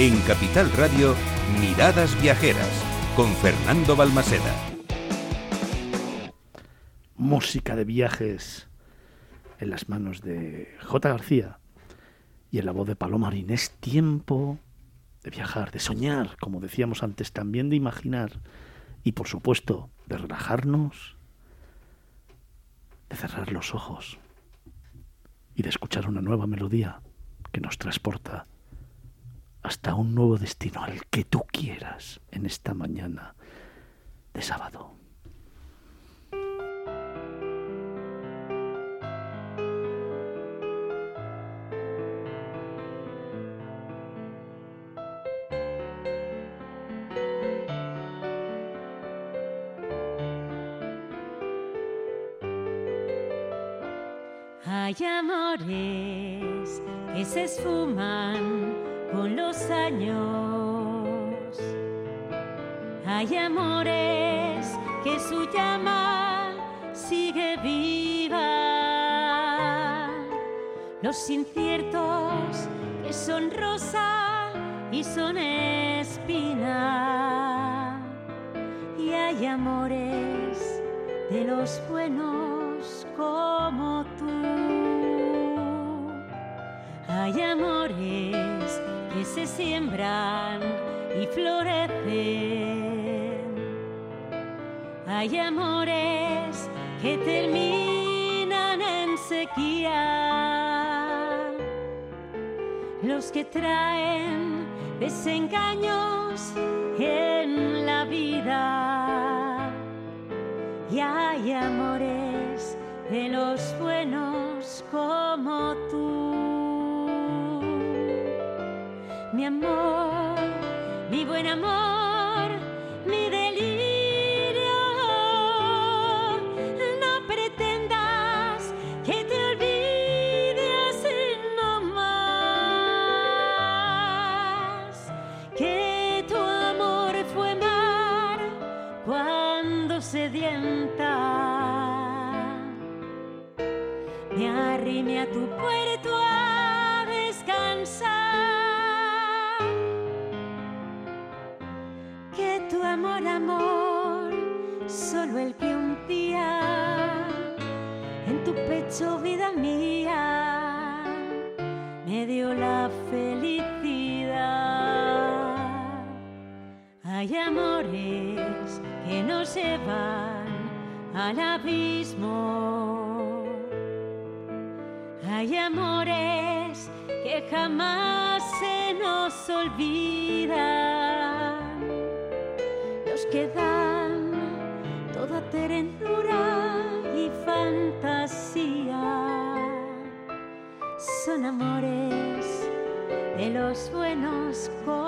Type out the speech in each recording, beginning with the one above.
En Capital Radio, Miradas Viajeras, con Fernando Balmaseda. Música de viajes en las manos de J. García y en la voz de Paloma. Es tiempo de viajar, de soñar, como decíamos antes, también de imaginar y por supuesto de relajarnos, de cerrar los ojos y de escuchar una nueva melodía que nos transporta hasta un nuevo destino, al que tú quieras, en esta mañana de sábado. Hay amores que se esfuman con los años. Hay amores que su llama sigue viva. Los inciertos que son rosa y son espina. Y hay amores de los buenos como Hay amores siembran y florecen. Hay amores que terminan en sequía. Los que traen desengaños en la vida. Y hay amores de los buenos como tú amor, mi buen amor, mi delirio. No pretendas que te olvides no más, que tu amor fue mar cuando sedienta. Me arrimé a tu puerto a descansar. Amor, amor, solo el que un día en tu pecho, vida mía, me dio la felicidad. Hay amores que nos llevan al abismo. Hay amores que jamás se nos olvidan que dan toda ternura y fantasía. Son amores de los buenos como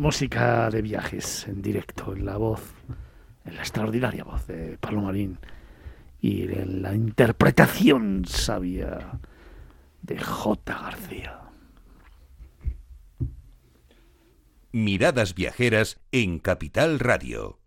música de viajes en directo, en la voz, en la extraordinaria voz de Pablo Marín y en la interpretación sabia de J. García. Miradas viajeras en Capital Radio.